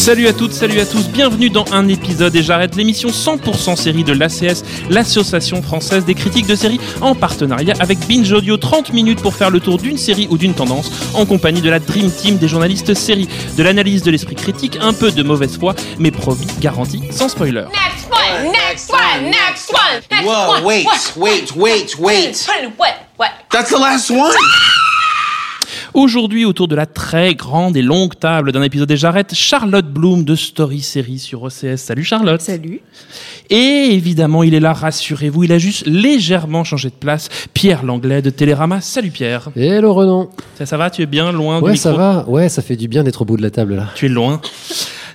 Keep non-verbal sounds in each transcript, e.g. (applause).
Salut à toutes, salut à tous, bienvenue dans un épisode et j'arrête l'émission 100% série de l'ACS, l'association française des critiques de séries, en partenariat avec Binge Audio. 30 minutes pour faire le tour d'une série ou d'une tendance, en compagnie de la Dream Team des journalistes séries, de l'analyse de l'esprit critique, un peu de mauvaise foi, mais promis, garantie, sans spoiler. Next one, next one, next one, next Whoa, one. wait, wait, wait, wait. What, what, what? That's the last one? Aujourd'hui, autour de la très grande et longue table d'un épisode et j'arrête, Charlotte Bloom de Story Série sur OCS. Salut Charlotte. Salut. Et évidemment, il est là, rassurez-vous, il a juste légèrement changé de place. Pierre Langlais de Télérama. Salut Pierre. Hello Renan. Ça, ça va? Tu es bien loin du Ouais, micro? ça va. Ouais, ça fait du bien d'être au bout de la table là. Tu es loin.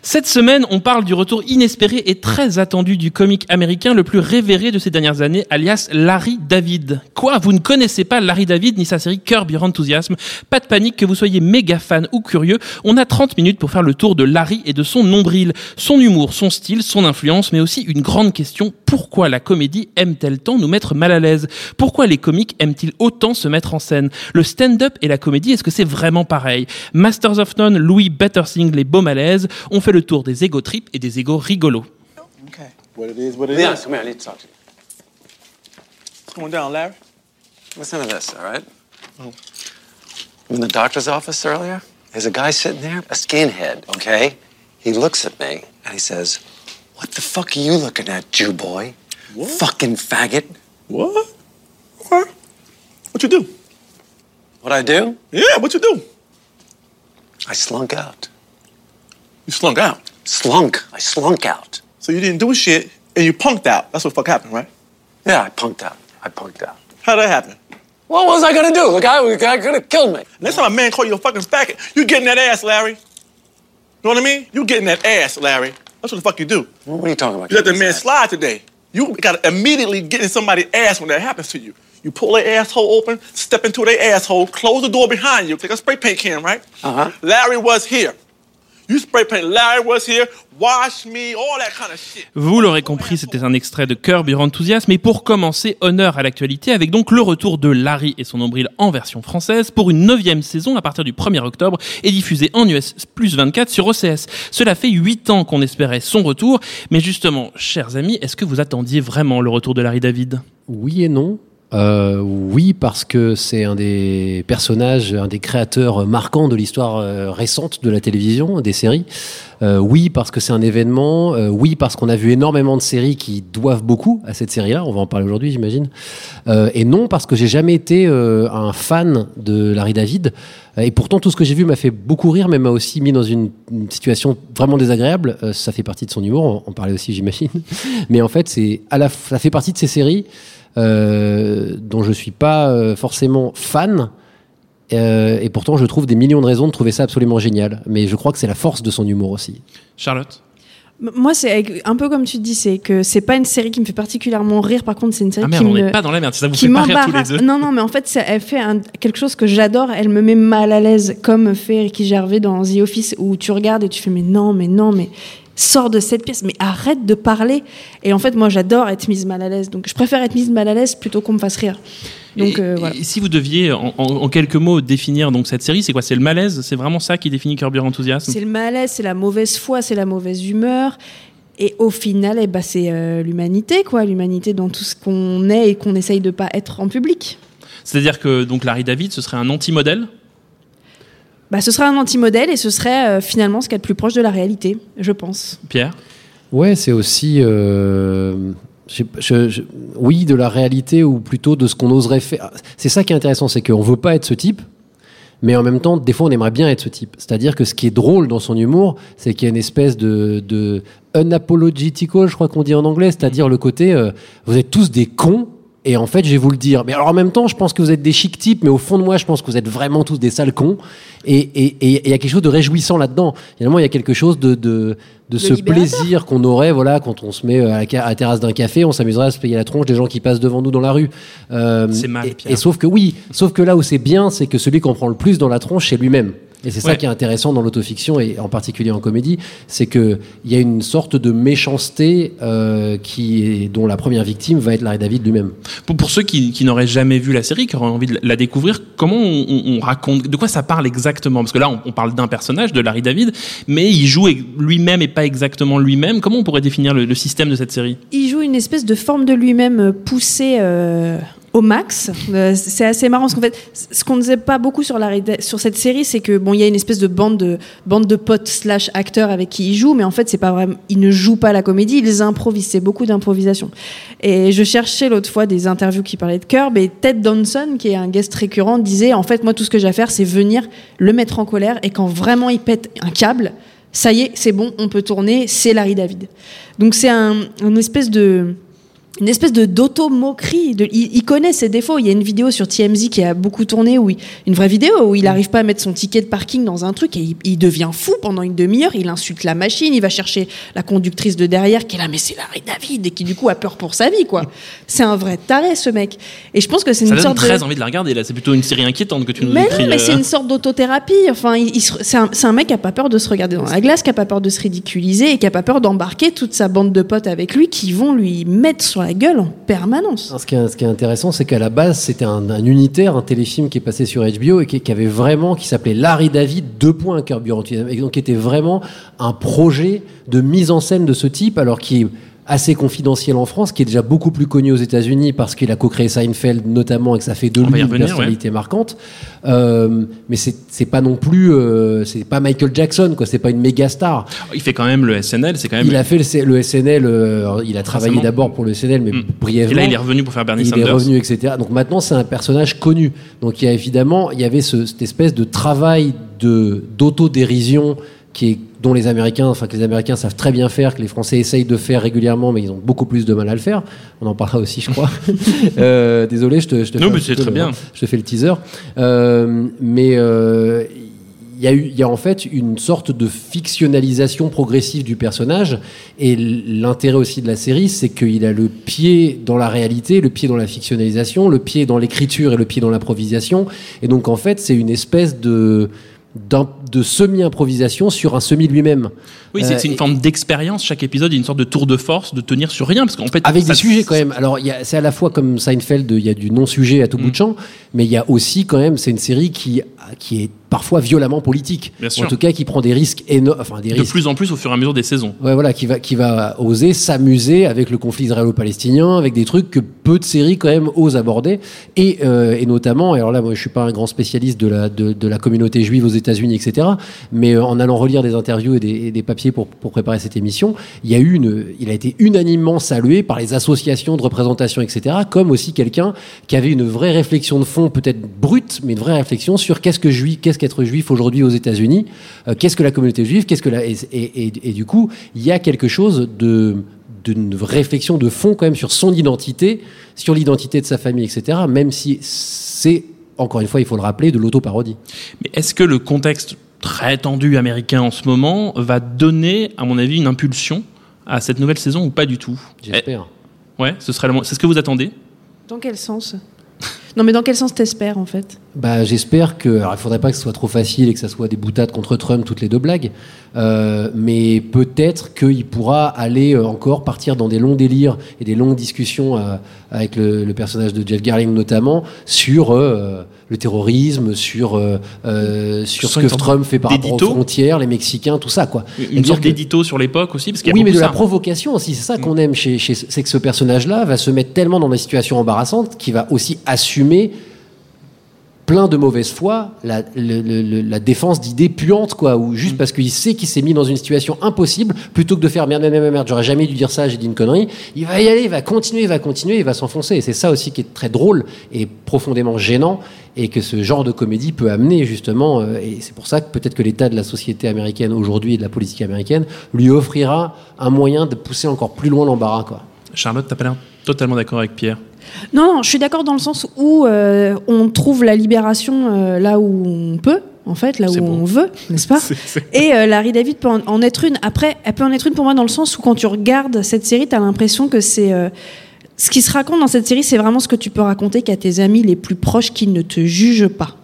Cette semaine, on parle du retour inespéré et très attendu du comique américain le plus révéré de ces dernières années, alias Larry David. Quoi Vous ne connaissez pas Larry David ni sa série Curb Your Enthusiasm? Pas de panique que vous soyez méga fan ou curieux, on a 30 minutes pour faire le tour de Larry et de son nombril, son humour, son style, son influence, mais aussi une grande question, pourquoi la comédie aime-t-elle tant nous mettre mal à l'aise? Pourquoi les comiques aiment-ils autant se mettre en scène? Le stand-up et la comédie, est-ce que c'est vraiment pareil? Masters of None, Louis Battersing, les beaux malaises, fait le tour des ego trips et des ego rigolos. What it is, what it Leon, is. come here. I need to talk to you. What's going down, Larry? Listen to this, all right? Oh. In the doctor's office earlier, there's a guy sitting there, a skinhead, okay? He looks at me and he says, What the fuck are you looking at, Jew boy? Fucking faggot. What? What? What you do? What I do? Yeah, what you do? I slunk out. You slunk out. Slunk. I slunk out. So you didn't do shit and you punked out. That's what fuck happened, right? Yeah, I punked out. I punked out. How'd that happen? What was I gonna do? The guy, the guy could have killed me. Next time a man call you a fucking faggot, you getting that ass, Larry. You know what I mean? You getting that ass, Larry. That's what the fuck you do. What are you talking about? You let Kidney's man ass? slide today. You gotta immediately get in somebody's ass when that happens to you. You pull their asshole open, step into their asshole, close the door behind you, take a spray paint can, right? Uh-huh. Larry was here. Vous l'aurez compris, c'était un extrait de Curb Your Enthusiasm. Et pour commencer, honneur à l'actualité avec donc le retour de Larry et son nombril en version française pour une neuvième saison à partir du 1er octobre et diffusée en US plus 24 sur OCS. Cela fait huit ans qu'on espérait son retour. Mais justement, chers amis, est-ce que vous attendiez vraiment le retour de Larry David? Oui et non. Euh, oui, parce que c'est un des personnages, un des créateurs marquants de l'histoire euh, récente de la télévision, des séries. Euh, oui, parce que c'est un événement. Oui, parce qu'on a vu énormément de séries qui doivent beaucoup à cette série-là. On va en parler aujourd'hui, j'imagine. Et non, parce que j'ai jamais été un fan de Larry David. Et pourtant, tout ce que j'ai vu m'a fait beaucoup rire, mais m'a aussi mis dans une, situation vraiment désagréable. Ça fait partie de son humour. On, on parlait aussi, j'imagine. (laughs) Mais en fait, c'est ça fait partie de ces séries dont je suis pas euh, forcément fan. Euh, et pourtant, je trouve des millions de raisons de trouver ça absolument génial. Mais je crois que c'est la force de son humour aussi. Charlotte? Moi, c'est un peu comme tu dis, c'est que c'est pas une série qui me fait particulièrement rire. Par contre, c'est une série Ah merde, qui on me n'est pas dans la merde, ça vous qui fait pas rire tous m'embarrasse. les deux. Non, non, mais en fait, ça- elle fait un- quelque chose que j'adore. Elle me met mal à l'aise, comme fait Ricky Gervais dans The Office, où tu regardes et tu fais mais non, mais non, mais sors de cette pièce, mais arrête de parler. Et en fait, moi, j'adore être mise mal à l'aise. Donc, je préfère être mise mal à l'aise plutôt qu'on me fasse rire. Donc, et, euh, voilà. et si vous deviez, en, en- en quelques mots, définir donc cette série, c'est quoi? C'est le malaise? C'est vraiment ça qui définit Curb Your Enthusiasm? C'est le malaise, c'est la mauvaise foi, c'est la mauvaise humeur. Et au final, eh ben, c'est euh, l'humanité, quoi. L'humanité dans tout ce qu'on est et qu'on essaye de pas être en public. C'est-à-dire que donc Larry David, ce serait un anti-modèle? Bah, ce serait un anti-modèle et ce serait euh, finalement ce qui est le plus proche de la réalité, je pense. Pierre Ouais, c'est aussi, euh, je- je- je- oui, de la réalité ou plutôt de ce qu'on oserait faire. C'est ça qui est intéressant, c'est qu'on veut pas être ce type, mais en même temps, des fois, on aimerait bien être ce type. C'est-à-dire que ce qui est drôle dans son humour, c'est qu'il y a une espèce de, de unapologetical, je crois qu'on dit en anglais, c'est-à-dire le côté, euh, vous êtes tous des cons Et en fait, je vais vous le dire. Mais alors en même temps, je pense que vous êtes des chic types, mais au fond de moi, je pense que vous êtes vraiment tous des sales cons. Et et- et- et il y a quelque chose de réjouissant là-dedans. Finalement, il y a quelque chose de, de, de ce libérateur. plaisir qu'on aurait, voilà, quand on se met à la, à la terrasse d'un café, on s'amuserait à se payer la tronche des gens qui passent devant nous dans la rue. Euh, C'est mal, et- Pierre. Et, sauf que oui, sauf que là où c'est bien, c'est que celui qu'on prend le plus dans la tronche, c'est lui-même. Et c'est ça Ouais. qui est intéressant dans l'autofiction et en particulier en comédie, c'est que il y a une sorte de méchanceté euh, qui est, dont la première victime va être Larry David lui-même. Pour, pour ceux qui, qui n'auraient jamais vu la série, qui auraient envie de la découvrir, comment on, on- on raconte, de quoi ça parle exactement? Parce que là, on, on parle d'un personnage, de Larry David, mais il joue lui-même et pas exactement lui-même. Comment on pourrait définir le, le système de cette série? Il joue une espèce de forme de lui-même euh, poussée euh, au max. Euh, c'est assez marrant parce qu'en fait, ce qu'on ne sait pas beaucoup sur, la, sur cette série, c'est que bon, il y a une espèce de bande de bande de potes slash acteurs avec qui il joue, mais en fait, c'est pas vraiment. Ils ne jouent pas la comédie, ils improvisent. C'est beaucoup d'improvisation. Et je cherchais l'autre fois des interviews qui parlaient de Curb et Ted Danson, qui est un guest récurrent, disait en fait, moi, tout ce que j'ai à faire, c'est venir le mettre en colère et quand vraiment il pète un câble. Ça y est, c'est bon, on peut tourner, c'est Larry David. Donc c'est un, un espèce de une espèce de d'auto-moquerie. De, il, il connaît ses défauts. Il y a une vidéo sur TMZ qui a beaucoup tourné, où il- une vraie vidéo où il n'arrive pas à mettre son ticket de parking dans un truc et il, il devient fou pendant une demi-heure. Il insulte la machine, il va chercher la conductrice de derrière qui est là, mais c'est Larry David et qui du coup a peur pour sa vie, quoi. (laughs) C'est un vrai taré, ce mec. Et je pense que c'est Ça une donne sorte très de... envie de la regarder. Là, c'est plutôt une série inquiétante que tu nous Mais décris. non, mais euh. c'est une sorte d'autothérapie. Enfin, il, il se- c'est un, un mec qui a pas peur de se regarder dans la glace, qui a pas peur de se ridiculiser et qui a pas peur d'embarquer toute sa bande de potes avec lui qui vont lui mettre sur la gueule en permanence. Ce qui est, intéressant, c'est qu'à la base, c'était un, un unitaire, un téléfilm qui est passé sur HBO et qui, avait vraiment, qui s'appelait Larry David, deux points carburant, et donc qui était vraiment un projet de mise en scène de ce type, alors qui assez confidentiel en France, qui est déjà beaucoup plus connu aux États-Unis parce qu'il a co-créé Seinfeld notamment et que ça fait de lui une personnalité marquante. Euh, mais c'est pas non plus, euh, c'est pas Michael Jackson, quoi. C'est pas une méga star. Il fait quand même le SNL. C'est quand même. Il a fait le, SNL, euh, il a travaillé d'abord pour le SNL, mais Mm. brièvement. Et là, il est revenu pour faire Bernie Il Sanders. est revenu, etc. Donc maintenant, c'est un personnage connu. Donc il y a évidemment, il y avait ce- cette espèce de travail de d'autodérision qui est dont les Américains, enfin que les Américains savent très bien faire, que les Français essayent de faire régulièrement, mais ils ont beaucoup plus de mal à le faire. On en parlera aussi, je crois. (laughs) Euh, désolé, je te, je te Non, fais mais c'est très le- bien. Je te fais le teaser. Euh, mais euh, il y a eu, il y a en fait une sorte de fictionnalisation progressive du personnage. Et l'intérêt aussi de la série, c'est qu'il a le pied dans la réalité, le pied dans la fictionnalisation, le pied dans l'écriture et le pied dans l'improvisation. Et donc en fait, c'est une espèce de de semi-improvisation sur un semi lui-même. Oui, c'est Euh, une et- forme d'expérience. Chaque épisode est une sorte de tour de force, de tenir sur rien, parce qu'en fait, avec ça- des sujets quand même. Alors, c'est à la fois comme Seinfeld, il y a du non-sujet à tout Mm. bout de champ, mais il y a aussi quand même, c'est une série qui, qui est parfois violemment politique. Bien En tout cas, qui prend des risques énormes. Enfin, des de risques. plus en plus au fur et à mesure des saisons. Ouais, voilà, qui va, qui va oser s'amuser avec le conflit israélo-palestinien, avec des trucs que peu de séries quand même osent aborder, et, euh, et notamment, alors là, moi, je suis pas un grand spécialiste de la, de, de la communauté juive aux États-Unis, etc., mais euh, en allant relire des interviews et des, papiers pour, préparer cette émission, il a été unanimement salué par les associations de représentation, etc., comme aussi quelqu'un qui avait une vraie réflexion de fond, peut-être brute, mais une vraie réflexion sur qu'est-ce que juif, qu'est-ce qu'être juif aujourd'hui aux États-Unis, euh, qu'est-ce que la communauté juive, qu'est-ce que la, et du coup, il y a quelque chose de d'une réflexion de fond quand même sur son identité, sur l'identité de sa famille, etc. Même si c'est encore une fois, il faut le rappeler, de l'auto-parodie. Mais est-ce que le contexte très tendu américain en ce moment va donner, à mon avis, une impulsion à cette nouvelle saison ou pas du tout? J'espère. Eh, Ouais, ce serait le c'est ce que vous attendez? Dans quel sens? Non, mais dans quel sens t'espères en fait? Bah, j'espère que. Alors, il faudrait pas que ce soit trop facile et que ça soit des boutades contre Trump, toutes les deux blagues. Euh, mais peut-être qu'il pourra aller euh, encore partir dans des longs délires et des longues discussions euh, avec le, le personnage de Jeff Garling notamment sur euh, le terrorisme, sur euh, euh, sur ce que Trump fait par rapport aux frontières, les Mexicains, tout ça quoi. Une sorte que- d'édito sur l'époque aussi parce y a oui, mais de la provocation aussi. C'est ça qu'on aime chez, chez- c'est que ce personnage-là va se mettre tellement dans des situations embarrassantes qu'il va aussi assumer plein de mauvaise foi la, le- le- le- la défense d'idées puantes, quoi, ou Mm. juste parce qu'il sait qu'il s'est mis dans une situation impossible, plutôt que de faire merde, merde, merde, merde, j'aurais jamais dû dire ça, j'ai dit une connerie, il va y aller, il va continuer, il va continuer, il va s'enfoncer. Et c'est ça aussi qui est très drôle et profondément gênant, et que ce genre de comédie peut amener justement, euh, et c'est pour ça que peut-être que l'état de la société américaine aujourd'hui et de la politique américaine lui offrira un moyen de pousser encore plus loin l'embarras, quoi. Charlotte, t'as pas l'air Totalement d'accord avec Pierre? Non, non, je suis d'accord dans le sens où euh, on trouve la libération euh, là où on peut, en fait, là où on veut, n'est-ce pas? (laughs) Et euh, Larry David peut en, en être une. Après, elle peut en être une pour moi dans le sens où quand tu regardes cette série, tu as l'impression que c'est. euh, ce qui se raconte dans cette série, c'est vraiment ce que tu peux raconter qu'à tes amis les plus proches qui ne te jugent pas.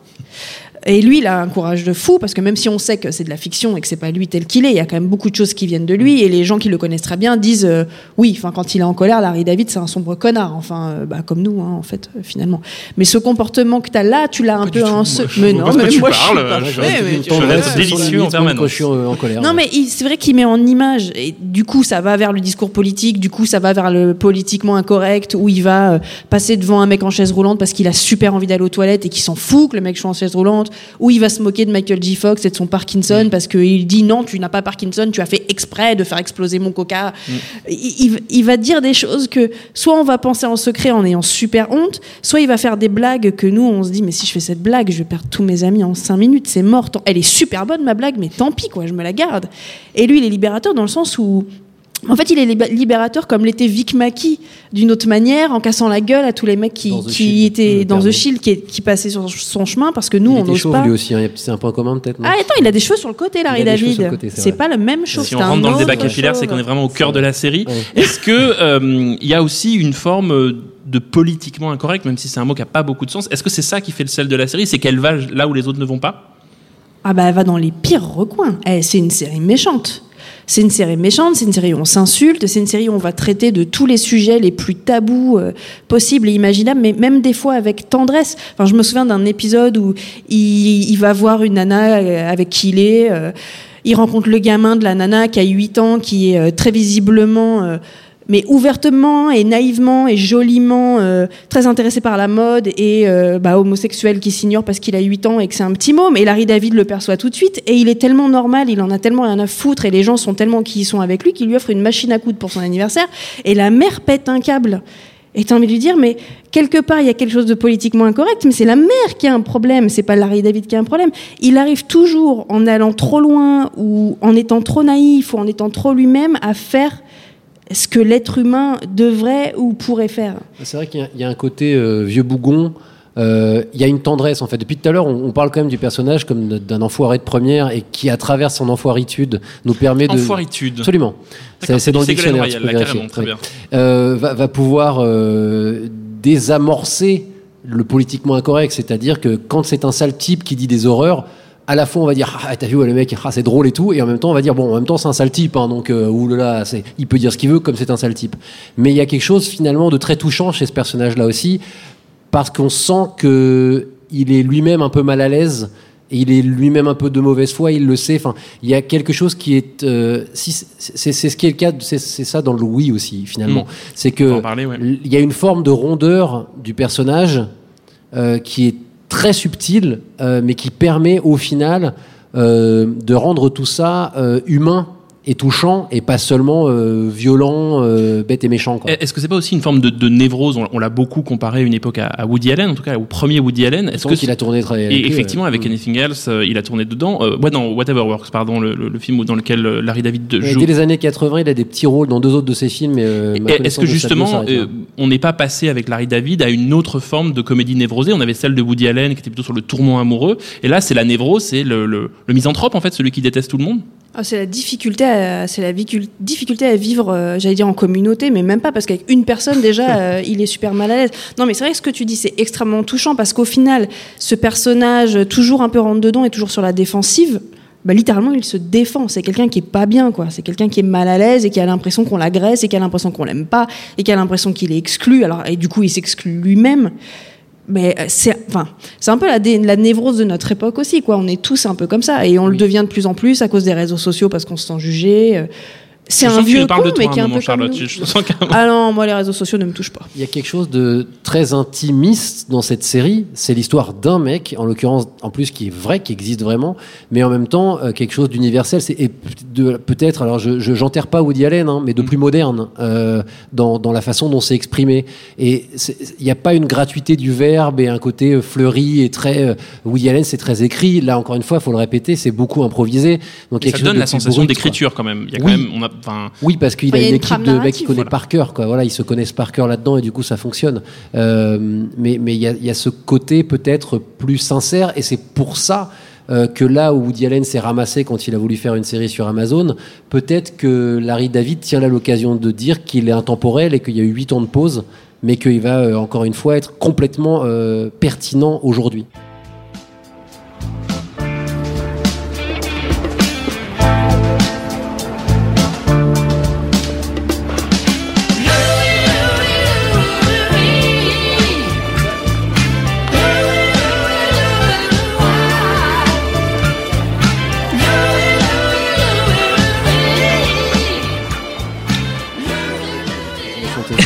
Et lui, il a un courage de fou parce que même si on sait que c'est de la fiction et que c'est pas lui tel qu'il est, il y a quand même beaucoup de choses qui viennent de lui et les gens qui le connaissent très bien disent euh, oui. Enfin, quand il est en colère, Larry David, c'est un sombre connard. Enfin, euh, bah, comme nous, hein, en fait, euh, finalement. Mais ce comportement que tu as là, tu l'as un peu en ce. Mais non, mais moi, tu je euh, délicieux en permanence. Quand je suis en, colère. Non, mais c'est vrai qu'il met en image. Et du coup, ça va vers le discours politique. Du coup, ça va vers le politiquement incorrect où il va euh, passer devant un mec en chaise roulante parce qu'il a super envie d'aller aux toilettes et qu'il s'en fout que le mec soit en chaise roulante. Ou il va se moquer de Michael J. Fox et de son Parkinson parce qu'il dit non, tu n'as pas Parkinson, tu as fait exprès de faire exploser mon coca. Il, il- il va dire des choses que soit on va penser en secret en ayant super honte, soit il va faire des blagues que nous, on se dit, mais si je fais cette blague, je vais perdre tous mes amis en cinq minutes, c'est mort. Elle est super bonne, ma blague, mais tant pis, quoi, je me la garde. Et lui, il est libérateur dans le sens où. En fait, il est libérateur comme l'était Vic Mackey, d'une autre manière, en cassant la gueule à tous les mecs qui, étaient Mmh, dans. The Shield, qui, qui passaient sur son chemin, parce que nous, il on n'ose pas. lui aussi, hein. c'est un point commun peut-être. Ah, attends, il a des cheveux sur le côté, Larry Il a des cheveux David. sur le côté, c'est pas la même chose. Si on rentre dans le débat capillaire, c'est qu'on est vraiment au cœur de la série. Ouais. Est-ce que euh, il y a aussi une forme euh, de politiquement incorrect, même si c'est un mot qui a pas beaucoup de sens Est-ce que c'est ça qui fait le sel de la série C'est qu'elle va là où les autres ne vont pas? Ah bah elle va dans les pires recoins. Eh, c'est une série méchante. C'est une série méchante, c'est une série où on s'insulte, c'est une série où on va traiter de tous les sujets les plus tabous euh, possibles et imaginables, mais même des fois avec tendresse. Enfin, je me souviens d'un épisode où il, va voir une nana euh, avec qui il est. euh, il rencontre le gamin de la nana qui a 8 ans, qui est très visiblement, mais ouvertement et naïvement et joliment euh, très intéressé par la mode et euh, bah, homosexuel qui s'ignore parce qu'il a 8 ans et que c'est un petit mot. Mais Larry David le perçoit tout de suite et il est tellement normal, il en a tellement rien à foutre et les gens sont tellement qui sont avec lui qu'il lui offre une machine à coudre pour son anniversaire et la mère pète un câble. Et t'as envie de lui dire, mais quelque part, il y a quelque chose de politiquement incorrect, mais c'est la mère qui a un problème, c'est pas Larry David qui a un problème. Il arrive toujours, en allant trop loin, ou en étant trop naïf, ou en étant trop lui-même, à faire ce que l'être humain devrait ou pourrait faire. C'est vrai qu'il y a- il y, a un côté euh, vieux bougon. euh, Il y a une tendresse en fait. Depuis tout à l'heure, on, on parle quand même du personnage comme d'un enfoiré de première et qui, à travers son enfoiritude, nous permet de. Enfoiritude. Absolument. C'est dans le dictionnaire. Royal, tu peux là, vérifier. très Oui. bien. Euh, va, va pouvoir euh, désamorcer le politiquement incorrect, c'est-à-dire que quand c'est un sale type qui dit des horreurs, à la fois on va dire ah t'as vu ouais, le mec ah, c'est drôle et tout et en même temps on va dire bon en même temps c'est un sale type hein, donc euh, oulala c'est il peut dire ce qu'il veut comme c'est un sale type mais il y a quelque chose finalement de très touchant chez ce personnage là aussi parce qu'on sent que il est lui-même un peu mal à l'aise et il est lui-même un peu de mauvaise foi, il le sait. Enfin, il y a quelque chose qui est, euh, si c'est ce qui est le cas, c'est ça dans le oui aussi finalement. Mm. C'est que en parler, ouais. il y a une forme de rondeur du personnage euh, qui est très subtile, euh, mais qui permet au final euh, de rendre tout ça euh, humain et touchant et pas seulement euh, violent, euh, bête et méchant. Est-ce que c'est pas aussi une forme de, de névrose? On, on l'a beaucoup comparé à une époque à, à Woody Allen, en tout cas au premier Woody Allen. Est-ce que qu'il a tourné très. Et effectivement, ouais. avec Mm. Anything Else, euh, il a tourné dedans. Ouais, dans Whatever Works, pardon, le, le- le film dans lequel Larry David joue. Dès les années 80, il a des petits rôles dans deux autres de ses films. Est-ce que justement, on n'est pas passé avec Larry David à une autre forme de comédie névrosée? On avait celle de Woody Allen qui était plutôt sur le tourment amoureux, et là c'est la névrose, c'est le misanthrope en fait, celui qui déteste tout le monde. Ah, c'est la difficulté, à, c'est la difficulté à vivre, euh, j'allais dire en communauté, mais même pas parce qu'avec une personne déjà, (laughs) euh, il est super mal à l'aise. Non, mais c'est vrai que ce que tu dis, c'est extrêmement touchant parce qu'au final, ce personnage euh, toujours un peu rentre dedans et toujours sur la défensive. Bah, littéralement, il se défend. C'est quelqu'un qui est pas bien, quoi. C'est quelqu'un qui est mal à l'aise et qui a l'impression qu'on l'agresse et qui a l'impression qu'on l'aime pas et qui a l'impression qu'il est exclu. Alors, et du coup, il s'exclut lui-même. Mais euh, c'est, enfin, c'est un peu la, la névrose de notre époque aussi, quoi. On est tous un peu comme ça et on le devient de plus en plus à cause des réseaux sociaux parce qu'on se sent jugé. C'est un vieux con, de toi mais qui est un peu comme Charlotte. Ah (laughs) non, moi les réseaux sociaux ne me touchent pas. Il y a quelque chose de très intimiste dans cette série. C'est l'histoire d'un mec, en l'occurrence, en plus, qui est vrai, qui existe vraiment, mais en même temps, euh, quelque chose d'universel. C'est peut-être, alors je je- j'enterre pas Woody Allen, hein, mais de plus moderne euh, dans, dans la façon dont c'est exprimé. Et il n'y a pas une gratuité du verbe et un côté euh, fleuri et très. euh, Woody Allen, c'est très écrit. Là, encore une fois, il faut le répéter, c'est beaucoup improvisé. Donc ça quelque chose donne de la sensation d'écriture quand même. Il y a quand Oui. même, on a, enfin, Oui, parce qu'il Enfin, a il y a une une équipe de mecs qui connaissent voilà. par cœur. Quoi. Voilà, ils se connaissent par cœur là-dedans et du coup ça fonctionne. Euh, mais mais il y a, il y a ce côté peut-être plus sincère et c'est pour ça euh, que là où Woody Allen s'est ramassé quand il a voulu faire une série sur Amazon, peut-être que Larry David tient là l'occasion de dire qu'il est intemporel et qu'il y a eu 8 ans de pause, mais qu'il va euh, encore une fois être complètement euh, pertinent aujourd'hui.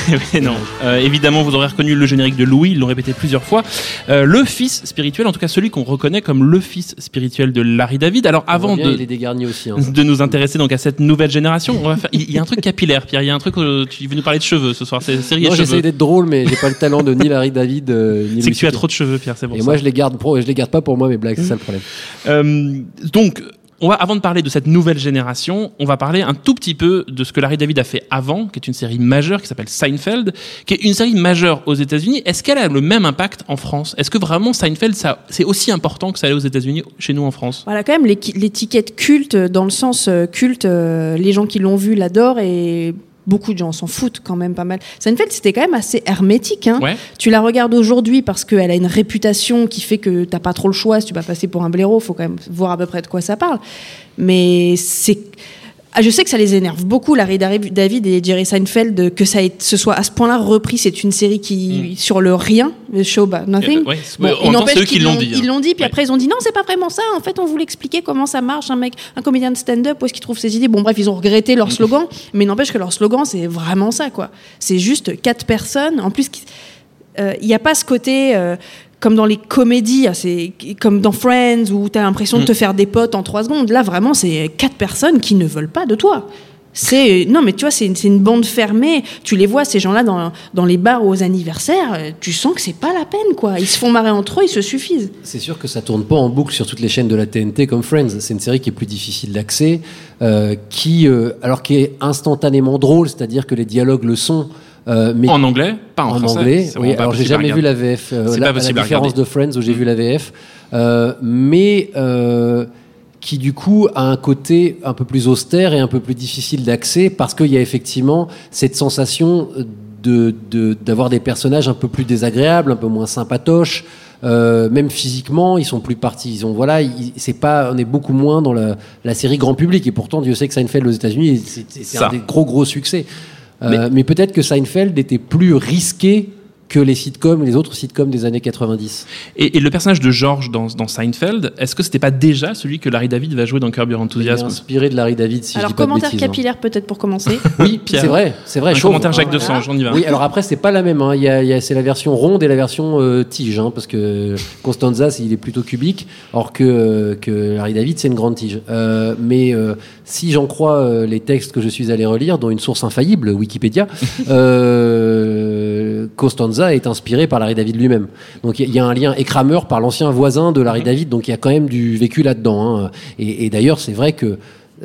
(laughs) Mais non. Euh, évidemment, vous aurez reconnu le générique de Louis, ils l'ont répété plusieurs fois. Euh, le fils spirituel, en tout cas celui qu'on reconnaît comme le fils spirituel de Larry David. Alors avant bien, de, il aussi. hein. de nous intéresser donc à cette nouvelle génération, on va faire. Il y a un truc capillaire, Pierre. Il y a un truc. euh, tu veux nous parler de cheveux ce soir. C'est série Non, et j'essaie d'être drôle, mais j'ai pas le talent de ni Larry David euh, ni C'est que tu as trop de cheveux, Pierre. C'est pour Et ça. moi, je les garde pro, je les garde pas pour moi mes blagues, c'est ça le problème. Donc, on va, avant de parler de cette nouvelle génération, on va parler un tout petit peu de ce que Larry David a fait avant, qui est une série majeure qui s'appelle Seinfeld, qui est une série majeure aux États-Unis. Est-ce qu'elle a le même impact en France? Est-ce que vraiment Seinfeld, ça, c'est aussi important que ça allait aux États-Unis chez nous en France? Voilà, quand même, l'étiquette culte, dans le sens euh, culte, euh, les gens qui l'ont vu l'adorent et beaucoup de gens s'en foutent quand même pas mal. Seinfeld, c'était quand même assez hermétique. Hein. Ouais. Tu la regardes aujourd'hui parce qu'elle a une réputation qui fait que t'as pas trop le choix. Si tu vas passer pour un blaireau, faut quand même voir à peu près de quoi ça parle. Mais c'est. Ah, je sais que ça les énerve beaucoup, Larry David et Jerry Seinfeld, que ça ait- ce soit à ce point-là repris. C'est une série qui, sur le rien, le show about nothing. Euh, ouais, c'est- Bon, il n'empêche qu'ils l'ont dit, hein. Ils l'ont dit, puis Ouais. après ils ont dit non, c'est pas vraiment ça. En fait, on voulait expliquer comment ça marche, un mec, un comédien de stand-up, où est-ce qu'il trouve ses idées? Bon, bref, ils ont regretté leur slogan, mais n'empêche que leur slogan, c'est vraiment ça, quoi. C'est juste quatre personnes. En plus, euh, il n'y a pas ce côté. euh, comme dans les comédies, c'est comme dans Friends où tu as l'impression de Mm. te faire des potes en trois secondes. Là, vraiment, c'est quatre personnes qui ne veulent pas de toi. C'est non, mais tu vois, c'est une, bande fermée. Tu les vois ces gens-là dans, dans les bars ou aux anniversaires. euh, Tu sens que c'est pas la peine, quoi. Ils se font marrer entre eux, ils se suffisent. C'est sûr que ça tourne pas en boucle sur toutes les chaînes de la TNT comme Friends. C'est une série qui est plus difficile d'accès, euh, qui, euh, alors qui est instantanément drôle, c'est-à-dire que les dialogues le sont. Euh, mais En anglais, pas en, en français. anglais. Oui, alors j'ai jamais vu la VF. euh, C'est pas possible la différence de Friends où j'ai vu la VF, euh, mais euh, qui du coup a un côté un peu plus austère et un peu plus difficile d'accès parce qu'il y a effectivement cette sensation de de- d'avoir des personnages un peu plus désagréables, un peu moins sympatoches. Euh, même physiquement, ils sont plus partis. Ils ont voilà, c'est pas, on est beaucoup moins dans la, la série grand public. Et pourtant, Dieu sait que Seinfeld aux États-Unis, c'est un des gros gros succès. Euh, mais peut-être que Seinfeld était plus risqué que les sitcoms, les autres sitcoms des années 90. Et, et le personnage de George dans, dans Seinfeld, est-ce que c'était pas déjà celui que Larry David va jouer dans Curb Your Enthusiasm? inspiré de Larry David, si Alors, je dis pas de commentaire hein. capillaire, peut-être pour commencer. (laughs) Oui, Pierre. c'est vrai, c'est vrai. Un chauve. commentaire Jacques Ah, Desange, on y va. Oui, alors après, c'est pas la même. hein. Il y a, il y a- c'est la version ronde et la version euh, tige, hein, parce que Constanza, il est plutôt cubique, or que, euh, que Larry David, c'est une grande tige. Euh, mais euh, si j'en crois euh, les textes que je suis allé relire, dont une source infaillible, Wikipédia, (laughs) euh, Costanza est inspiré par Larry David lui-même. Donc il y, a- un lien écrameur par l'ancien voisin de Larry David, donc il y a quand même du vécu là-dedans. hein. Et, et d'ailleurs, c'est vrai que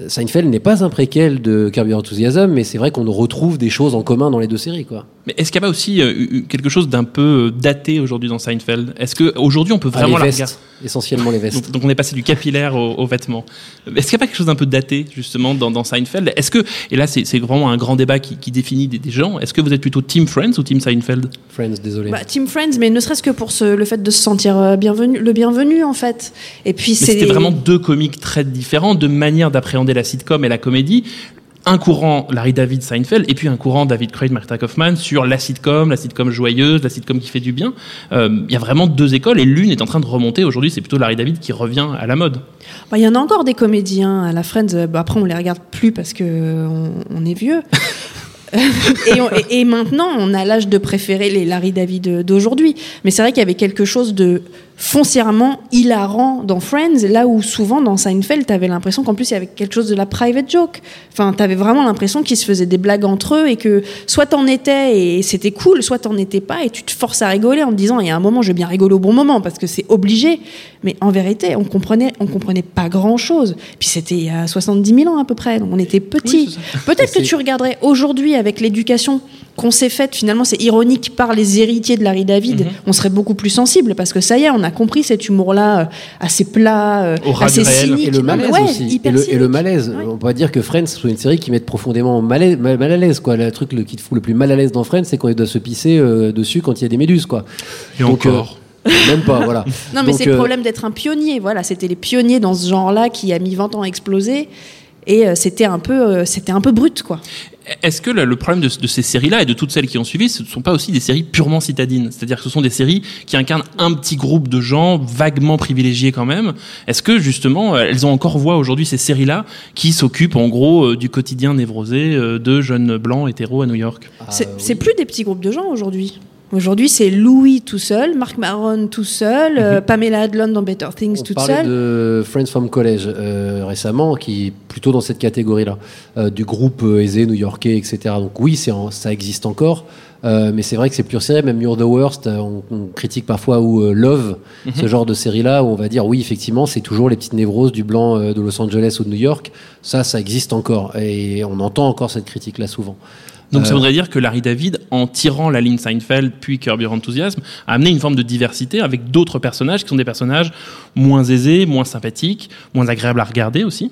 Seinfeld n'est pas un préquel de Curb Your Enthusiasm, mais c'est vrai qu'on retrouve des choses en commun dans les deux séries, quoi. Mais est-ce qu'il n'y a pas aussi euh, eu- quelque chose d'un peu euh, daté aujourd'hui dans Seinfeld? Est-ce qu'aujourd'hui on peut Ah, vraiment les la vestes, regarder? Essentiellement les vestes. (laughs) donc, donc on est passé du capillaire au- aux vêtements. Est-ce qu'il n'y a pas quelque chose d'un peu daté justement dans, dans Seinfeld? Est-ce que et là c'est vraiment un grand débat qui, qui définit des, des gens. Est-ce que vous êtes plutôt Team Friends ou Team Seinfeld? Friends, désolé. Bah, Team Friends, mais ne serait-ce que pour ce- le fait de se sentir euh, bienvenu, le bienvenu en fait. Et puis Mais c'est c'était vraiment deux comiques très différents, deux manières d'appréhender la sitcom et la comédie. Un courant Larry David Seinfeld et puis un courant David Crane Martha Kaufman sur la sitcom, la sitcom joyeuse, la sitcom qui fait du bien. Euh, Il y a vraiment deux écoles et l'une est en train de remonter. Aujourd'hui, c'est plutôt Larry David qui revient à la mode. Bah, Il y en a encore des comédiens à la Friends. euh, bah, après, on les regarde plus parce que euh, on, on est vieux. (laughs) et, on- et- et maintenant, on a l'âge de préférer les Larry David d'aujourd'hui. Mais c'est vrai qu'il y avait quelque chose de foncièrement hilarant dans Friends, là où souvent dans Seinfeld, t'avais l'impression qu'en plus il y avait quelque chose de la private joke. Enfin, t'avais vraiment l'impression qu'ils se faisaient des blagues entre eux et que soit t'en étais et c'était cool, soit t'en étais pas et tu te forces à rigoler en te disant il y a un moment je vais bien rigoler au bon moment parce que c'est obligé. Mais en vérité, on comprenait, on comprenait pas grand chose. Puis c'était il y a 70 000 ans à peu près, donc on était petits. Peut-être que tu regarderais aujourd'hui avec l'éducation qu'on s'est faite, finalement c'est ironique par les héritiers de Larry David, on serait beaucoup plus sensible parce que ça y est, on a compris cet humour-là euh, assez plat, euh, Au assez cynique. Et le malaise ouais, aussi. Et le, et le cynique. malaise. On peut pas dire que Friends soit une série qui mette profondément mal, à- mal, mal à l'aise. Quoi. Le truc le- qui te fout le plus mal à l'aise dans Friends, c'est quand il doit se pisser euh, dessus quand il y a des méduses. Quoi. Et Donc, encore. euh, (laughs) même pas, voilà. (laughs) Non, mais c'est le problème d'être un pionnier. Voilà, c'était les pionniers dans ce genre-là qui a mis 20 ans à exploser. Et euh, c'était un peu, euh, c'était un peu brut, quoi. Est-ce que le, problème de, de ces séries-là et de toutes celles qui ont suivi, ce ne sont pas aussi des séries purement citadines? C'est-à-dire que ce sont des séries qui incarnent un petit groupe de gens vaguement privilégiés quand même. Est-ce que justement, elles ont encore voix aujourd'hui ces séries-là qui s'occupent en gros euh, du quotidien névrosé euh, de jeunes blancs hétéros à New York? C'est c'est plus des petits groupes de gens aujourd'hui. Aujourd'hui, c'est Louis tout seul, Marc Maron tout seul, euh, Pamela Adlon dans Better Things On toute parlait seule. de Friends from College euh, récemment, qui est plutôt dans cette catégorie-là, euh, du groupe euh, aisé new-yorkais, etc. Donc oui, c'est en- ça existe encore, euh, mais c'est vrai que c'est plus serré. Même You're the Worst, on, on critique parfois ou euh, Love, ce genre de série-là, où on va dire oui, effectivement, c'est toujours les petites névroses du blanc euh, de Los Angeles ou de New York. Ça, ça existe encore, et on entend encore cette critique-là souvent. Donc ça Euh, voudrait dire que Larry David, en tirant la ligne Seinfeld puis Curb Your Enthusiasm, a amené une forme de diversité avec d'autres personnages qui sont des personnages moins aisés, moins sympathiques, moins agréables à regarder aussi.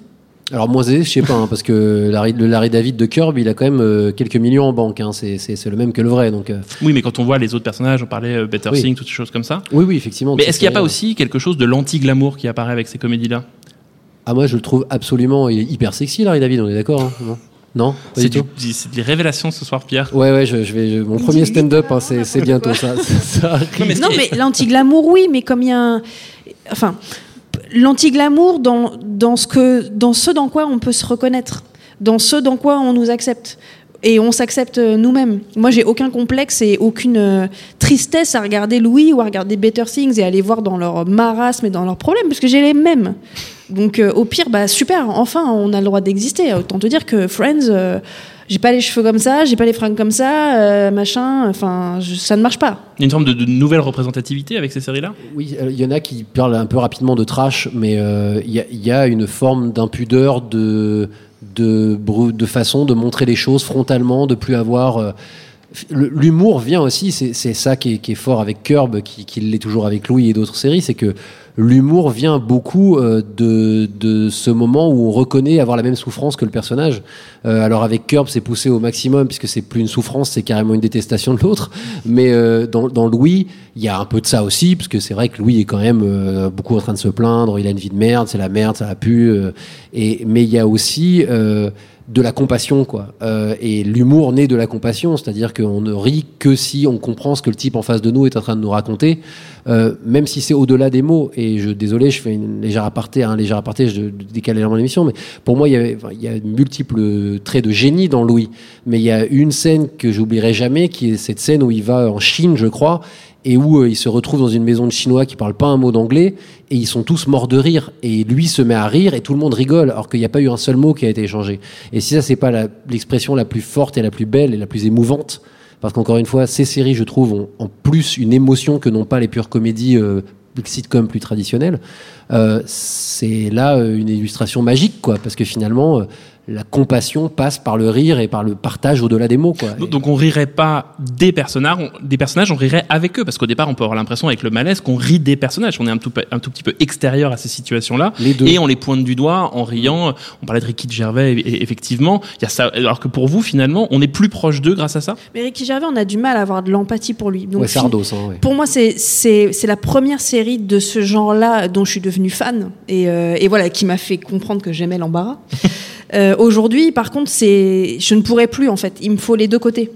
Alors moins aisé, je sais pas, hein, parce que Larry, le Larry David de Curb, il a quand même euh, quelques millions en banque. Hein, c'est, le même que le vrai, donc. euh, Oui, mais quand on voit les autres personnages, on parlait euh, Better Oui. Things, toutes ces choses comme ça. Oui, oui, effectivement. Mais est-ce qu'il n'y a pas aussi quelque chose de l'anti-glamour qui apparaît avec ces comédies-là? Ah moi je le trouve absolument hyper sexy Larry David, on est d'accord hein Non Non C'est des révélations ce soir, Pierre. Ouais ouais, je, je vais je- mon premier stand-up hein, c'est c'est bientôt ça. (laughs) (laughs) ça arrive. Non, mais l'anti-glamour, oui, mais comme il y a un. Enfin, l'anti-glamour dans, dans, ce que, dans ce dans quoi on peut se reconnaître, dans ce dans quoi on nous accepte. Et on s'accepte nous-mêmes. Moi, j'ai aucun complexe et aucune euh, tristesse à regarder Louis ou à regarder Better Things et à les voir dans leur marasme et dans leurs problèmes, parce que j'ai les mêmes. Donc, euh, au pire, bah super, enfin, on a le droit d'exister. Autant te dire que Friends, euh, j'ai pas les cheveux comme ça, j'ai pas les fringues comme ça, euh, machin, enfin, je- ça ne marche pas. Il y a une forme de, de nouvelle représentativité avec ces séries-là? Oui, euh, il y en a qui parlent un peu rapidement de trash, mais euh, il y, a- il y a une forme d'impudeur, de, de, façon de montrer les choses frontalement, de plus avoir. euh, L'humour vient aussi, c'est ça qui est, qui est fort avec Curb, qui, qui l'est toujours avec Louis et d'autres séries, c'est que l'humour vient beaucoup euh, de, de ce moment où on reconnaît avoir la même souffrance que le personnage. Euh, alors avec Curb, c'est poussé au maximum puisque c'est plus une souffrance, c'est carrément une détestation de l'autre. Mais euh, dans, dans Louis, il y a un peu de ça aussi, parce que c'est vrai que Louis est quand même euh, beaucoup en train de se plaindre. Il a une vie de merde, c'est la merde, ça a pu. euh, et mais il y a aussi euh, de la compassion, quoi. Euh, et l'humour naît de la compassion, c'est-à-dire qu'on ne rit que si on comprend ce que le type en face de nous est en train de nous raconter, euh, même si c'est au-delà des mots. Et je, désolé, je fais une légère aparté, un léger aparté, je décale légèrement l'émission, mais pour moi, il y, avait, il y a multiples traits de génie dans Louis. Mais il y a une scène que j'oublierai jamais, qui est cette scène où il va en Chine, je crois, et où euh, il se retrouve dans une maison de Chinois qui parlent pas un mot d'anglais, et ils sont tous morts de rire. Et lui se met à rire, et tout le monde rigole, alors qu'il n'y a pas eu un seul mot qui a été échangé. Et si ça, c'est pas l'expression la, plus forte et la plus belle et la plus émouvante, parce qu'encore une fois, ces séries, je trouve, ont en plus une émotion que n'ont pas les pures comédies euh, sitcoms plus traditionnelles. Euh, c'est là euh, une illustration magique, quoi, parce que finalement, euh, la compassion passe par le rire et par le partage au-delà des mots, quoi. Donc- Donc on rirait pas des personnages, on, des personnages, on rirait avec eux, parce qu'au départ on peut avoir l'impression avec le malaise qu'on rit des personnages, on est un tout, pe- un tout petit peu extérieur à ces situations-là, Les deux. et on les pointe du doigt en riant. On parlait de Ricky Gervais, et- et effectivement, il y a ça. Alors que pour vous finalement, on est plus proche d'eux grâce à ça? Mais Ricky Gervais, on a du mal à avoir de l'empathie pour lui. Donc, ouais, Sardos, hein, ouais. Pour moi, c'est la première série de ce genre-là dont je suis devenue fan et, euh, et voilà qui m'a fait comprendre que j'aimais l'embarras. (laughs) Euh, Aujourd'hui, par contre, c'est je ne pourrais plus en fait. Il me faut les deux côtés.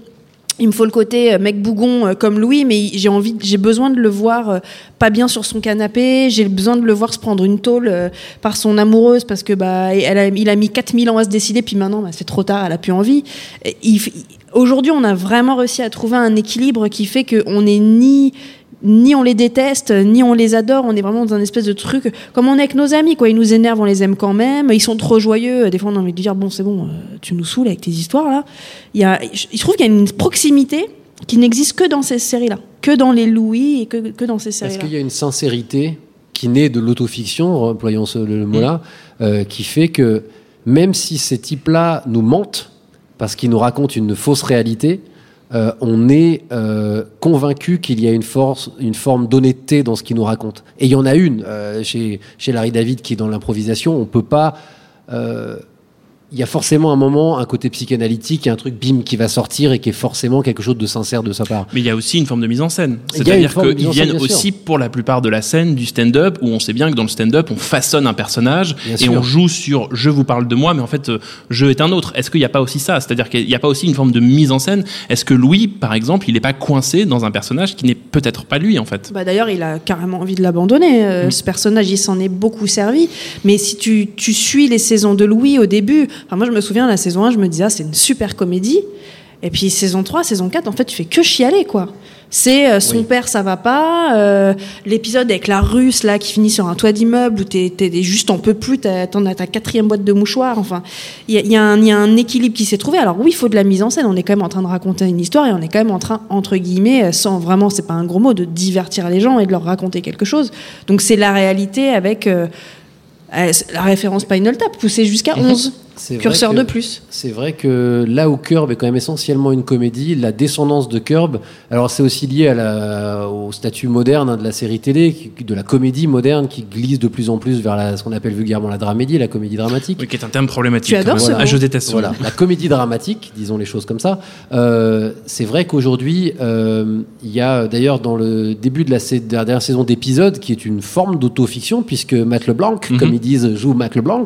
Il me faut le côté euh, mec bougon euh, comme Louis, mais j'ai envie, j'ai besoin de le voir pas bien sur son canapé. J'ai besoin de le voir se prendre une tôle par son amoureuse parce que bah a, il a mis 4000 ans à se décider, puis maintenant bah, c'est trop tard, elle a plus envie. Aujourd'hui, on a vraiment réussi à trouver un équilibre qui fait qu'on n'est ni ni on les déteste, ni on les adore. On est vraiment dans un espèce de truc comme on est avec nos amis, quoi. Ils nous énervent, on les aime quand même. Ils sont trop joyeux. Des fois, on a envie de dire bon, c'est bon, euh, tu nous saoules avec tes histoires là. Il y a, je trouve qu'il y a une proximité qui n'existe que dans ces séries-là, que dans les Louis et que, que dans ces Est-ce séries-là. qu'il y a une sincérité qui naît de l'autofiction, employons ce- le, le mot-là, euh, qui fait que même si ces types-là nous mentent, parce qu'ils nous racontent une fausse réalité, euh, on est euh, convaincu qu'il y a une, force, une forme d'honnêteté dans ce qu'ils nous racontent. Et il y en a une euh, chez, Larry David qui est dans l'improvisation. On peut pas. Il y a forcément un moment, un côté psychanalytique, un truc bim qui va sortir et qui est forcément quelque chose de sincère de sa part. Mais il y a aussi une forme de mise en scène. C'est-à-dire qu'ils viennent aussi pour la plupart de la scène du stand-up où on sait bien que dans le stand-up on façonne un personnage Bien et sûr. on joue sur je vous parle de moi mais en fait euh, je est un autre. Est-ce qu'il n'y a pas aussi ça? C'est-à-dire qu'il n'y a pas aussi une forme de mise en scène? Est-ce que Louis par exemple il n'est pas coincé dans un personnage qui n'est peut-être pas lui en fait? Bah D'ailleurs, il a carrément envie de l'abandonner. euh, Ce personnage, il s'en est beaucoup servi. Mais si tu, tu suis les saisons de Louis au début, enfin, moi je me souviens, la saison 1, je me disais, ah, c'est une super comédie. Et puis saison 3, saison 4, en fait, tu fais que chialer, quoi. C'est euh, son père, ça va pas. euh, L'épisode avec la russe, là, qui finit sur un toit d'immeuble où t'es juste en peux plus, t'en as ta quatrième boîte de mouchoirs. Enfin, il y a, il y a un- il y a un équilibre qui s'est trouvé. Alors oui, il faut de la mise en scène. On est quand même en train de raconter une histoire et on est quand même en train, entre guillemets, euh, sans vraiment, c'est pas un gros mot, de divertir les gens et de leur raconter quelque chose. Donc c'est la réalité avec euh, la référence Spinal Tap, poussée jusqu'à 11. C'est vrai Curseur que- de plus. C'est vrai que là où Curb est quand même essentiellement une comédie, la descendance de Curb, alors c'est aussi lié à la, au statut moderne hein, de la série télé, de la comédie moderne qui glisse de plus en plus vers la, ce qu'on appelle vulgairement la dramédie, la comédie dramatique. Oui, qui est un terme problématique. Tu adores ce. Ah, je déteste Voilà, la comédie dramatique, disons les choses comme ça. Euh, c'est vrai qu'aujourd'hui, euh, il y a d'ailleurs dans le début de la, sa- de la dernière saison d'épisode, qui est une forme d'autofiction, puisque Matt LeBlanc, Mhm. comme ils disent, joue Matt LeBlanc,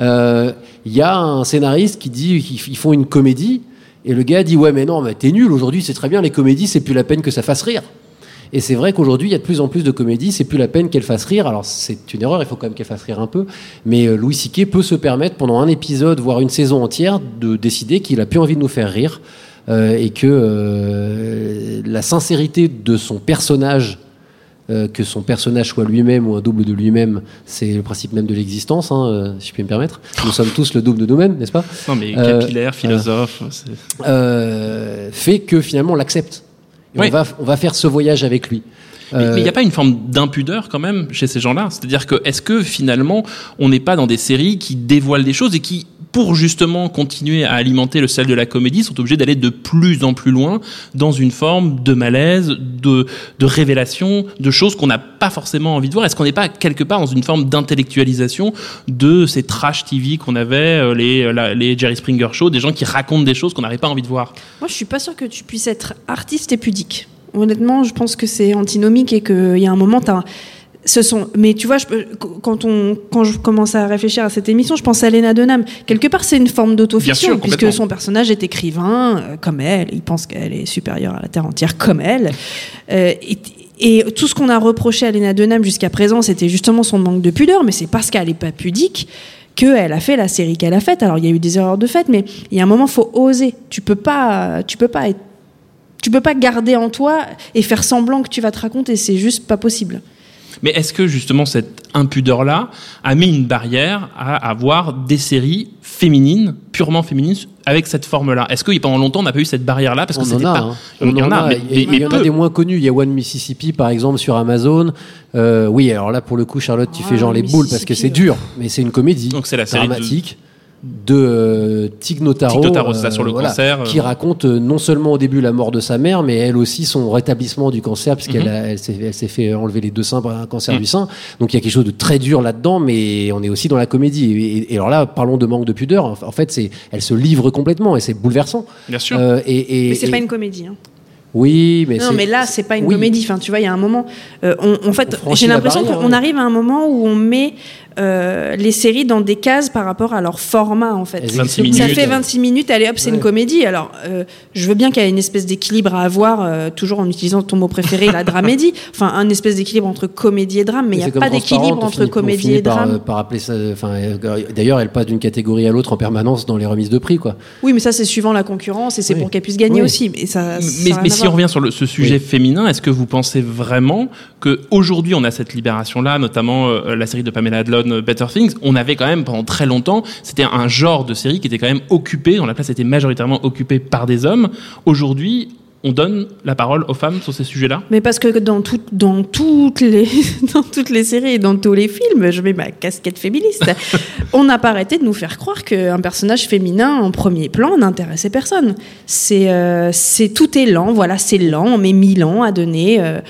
euh, il y a un scénariste qui dit qu'ils font une comédie, et le gars dit Ouais, mais non, mais t'es nul, aujourd'hui c'est très bien, les comédies, c'est plus la peine que ça fasse rire. Et c'est vrai qu'aujourd'hui, il y a de plus en plus de comédies, c'est plus la peine qu'elles fassent rire. Alors, c'est une erreur, il faut quand même qu'elles fassent rire un peu. Mais euh, Louis C.K. peut se permettre, pendant un épisode, voire une saison entière, de décider qu'il a plus envie de nous faire rire. euh, et que euh, la sincérité de son personnage, euh, que son personnage soit lui-même ou un double de lui-même, c'est le principe même de l'existence, hein, euh, si je puis me permettre. Nous sommes tous le double de nous-mêmes, n'est-ce pas? Non mais Euh, capillaire, philosophe. Fait que finalement, on l'accepte. Et Oui. on, va, on va faire ce voyage avec lui. Mais Euh, il n'y a pas une forme d'impudeur quand même chez ces gens-là? C'est-à-dire que est-ce que finalement on n'est pas dans des séries qui dévoilent des choses et qui, pour justement continuer à alimenter le sel de la comédie, sont obligés d'aller de plus en plus loin dans une forme de malaise, de, de révélation, de choses qu'on n'a pas forcément envie de voir? Est-ce qu'on n'est pas quelque part dans une forme d'intellectualisation de ces trash TV qu'on avait, euh, les, la- les Jerry Springer Show, des gens qui racontent des choses qu'on n'avait pas envie de voir? Moi, je suis pas sûre que tu puisses être artiste et pudique. Honnêtement, je pense que c'est antinomique et qu'il y a un moment, ce sont. Mais tu vois, je quand on, quand je commence à réfléchir à cette émission, je pense à Lena Dunham. Quelque part, c'est une forme d'autofiction puisque son personnage est écrivain euh, comme elle. Il pense qu'elle est supérieure à la terre entière comme elle. Euh, et, et tout ce qu'on a reproché à Lena Dunham jusqu'à présent, c'était justement son manque de pudeur, mais c'est parce qu'elle n'est pas pudique qu'elle a fait la série qu'elle a faite. Alors il y a eu des erreurs de fait, mais il y a un moment, faut oser. Tu peux pas, tu peux pas être tu peux pas garder en toi et faire semblant que tu vas te raconter, c'est juste pas possible. Mais est-ce que justement cette impudeur-là a mis une barrière à avoir des séries féminines, purement féminines, avec cette forme-là? Est-ce que pendant longtemps on n'a pas eu cette barrière-là? Parce que on en c'était a. pas. hein. Il y en a, mais, Il y, mais il y en a des moins connus. Il y a One Mississippi, par exemple, sur Amazon. Euh, oui, alors là, pour le coup, Charlotte, tu Ah, fais genre les boules parce que c'est dur, mais c'est une comédie Donc c'est la série de- dramatique de, euh, Tig Notaro, Tig Notaro, c'est ça, sur le cancer, euh. qui raconte euh, non seulement au début la mort de sa mère, mais elle aussi son rétablissement du cancer, puisqu'elle Mhm. elle s'est elle s'est fait enlever les deux seins par un cancer Mhm. du sein. Donc il y a quelque chose de très dur là-dedans, mais on est aussi dans la comédie. Et, et alors là, parlons de manque de pudeur. En fait, c'est, elle se livre complètement et c'est bouleversant. Bien sûr. Euh, et, et- Mais c'est pas une comédie. hein. Oui, mais non, mais là, c'est pas une oui. comédie. Enfin, tu vois, il y a un moment. euh, on, en fait, j'ai l'impression barrière, qu'on arrive à un moment où on met euh, les séries dans des cases par rapport à leur format, en fait. Elles 26 existent Ça minutes. fait 26 minutes, allez hop, c'est Ouais. une comédie. Alors, euh, je veux bien qu'il y ait une espèce d'équilibre à avoir, euh, toujours en utilisant ton mot préféré, la (laughs) dramédie. Enfin, un espèce d'équilibre entre comédie et drame, mais il n'y a pas d'équilibre entre finit- on comédie finit et par, drame. par appeler ça. Enfin, d'ailleurs, elle passe d'une catégorie à l'autre en permanence dans les remises de prix, quoi. Oui, mais ça, c'est suivant la concurrence et c'est Oui. pour qu'elle puisse gagner Oui. aussi. Mais ça, mais, mais si si on revient sur le- ce sujet féminin, est-ce que vous pensez vraiment que aujourd'hui on a cette libération-là, notamment euh, la série de Pamela Adlon, euh, Better Things On avait quand même pendant très longtemps, c'était un genre de série qui était quand même occupé, dont la place était majoritairement occupée par des hommes. Aujourd'hui, on donne la parole aux femmes sur ces sujets-là? Mais parce que dans, tout- dans, toutes les, (laughs) dans toutes les séries et dans tous les films, je mets ma casquette féministe, (laughs) on n'a pas arrêté de nous faire croire qu'un personnage féminin en premier plan n'intéressait personne. C'est euh, c'est tout est lent, voilà, c'est lent, on met mille ans à donner euh,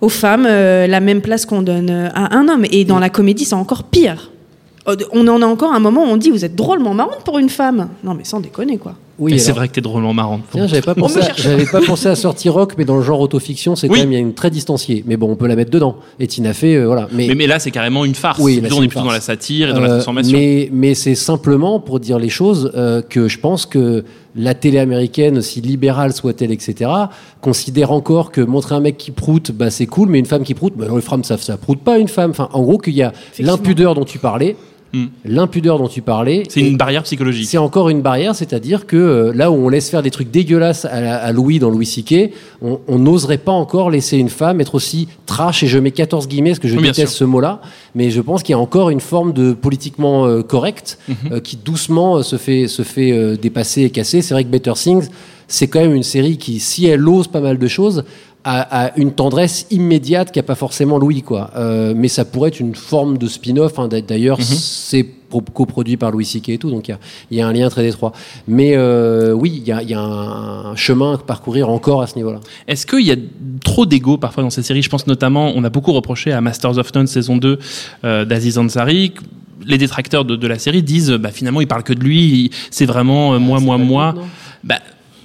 aux femmes euh, la même place qu'on donne à un homme. Et dans la comédie, c'est encore pire. On en a encore un moment où on dit vous êtes drôlement marrante pour une femme. Non mais sans déconner quoi. Oui, Et c'est vrai que t'es drôlement marrante. J'avais pas pensé, à- pas pensé à sortir rock, mais dans le genre autofiction, c'est Oui. quand même il y a une très distanciée. Mais bon, on peut la mettre dedans. Et Tina Fey, euh, voilà. Mais, Mais, mais là, c'est carrément une farce. Oui, là, on est une plutôt dans la satire et dans la Euh, transformation. mais mais c'est simplement pour dire les choses euh, que je pense que la télé américaine, si libérale soit-elle, etc., considère encore que montrer un mec qui proute, bah c'est cool, mais une femme qui proute, bah, les femmes ça ça proute pas une femme. Enfin, en gros, qu'il y a l'impudeur dont tu parlais. Hmm. L'impudeur dont tu parlais. C'est une barrière psychologique. c'est encore une barrière, c'est-à-dire que euh, là où on laisse faire des trucs dégueulasses à, Louis dans Louis C.K., on n'oserait pas encore laisser une femme être aussi trash, et je mets 14 guillemets parce que je Oui, déteste ce mot-là, mais je pense qu'il y a encore une forme de politiquement euh, correct Mhm. euh, qui doucement euh, se fait, se fait dépasser et casser. C'est vrai que Better Things, c'est quand même une série qui, si elle ose pas mal de choses, a une tendresse immédiate qu'a pas forcément Louis, quoi. Euh, mais ça pourrait être une forme de spin-off. hein. D'a- D'ailleurs, Mhm. c'est pro- coproduit par Louis C.K. et tout, donc il y a, il y a un lien très étroit. Mais euh, oui, il y a, il y a un, chemin à parcourir encore à ce niveau-là. Est-ce qu'il y a trop d'ego parfois dans ces séries? Je pense notamment, on a beaucoup reproché à Masters of None saison 2 euh, d'Aziz Ansari. Les détracteurs de, de la série disent, bah, finalement, il parle que de lui, c'est vraiment euh, moi, moi, moi. Bah,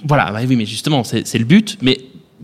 voilà, bah oui, mais justement, c'est c'est le but. Mais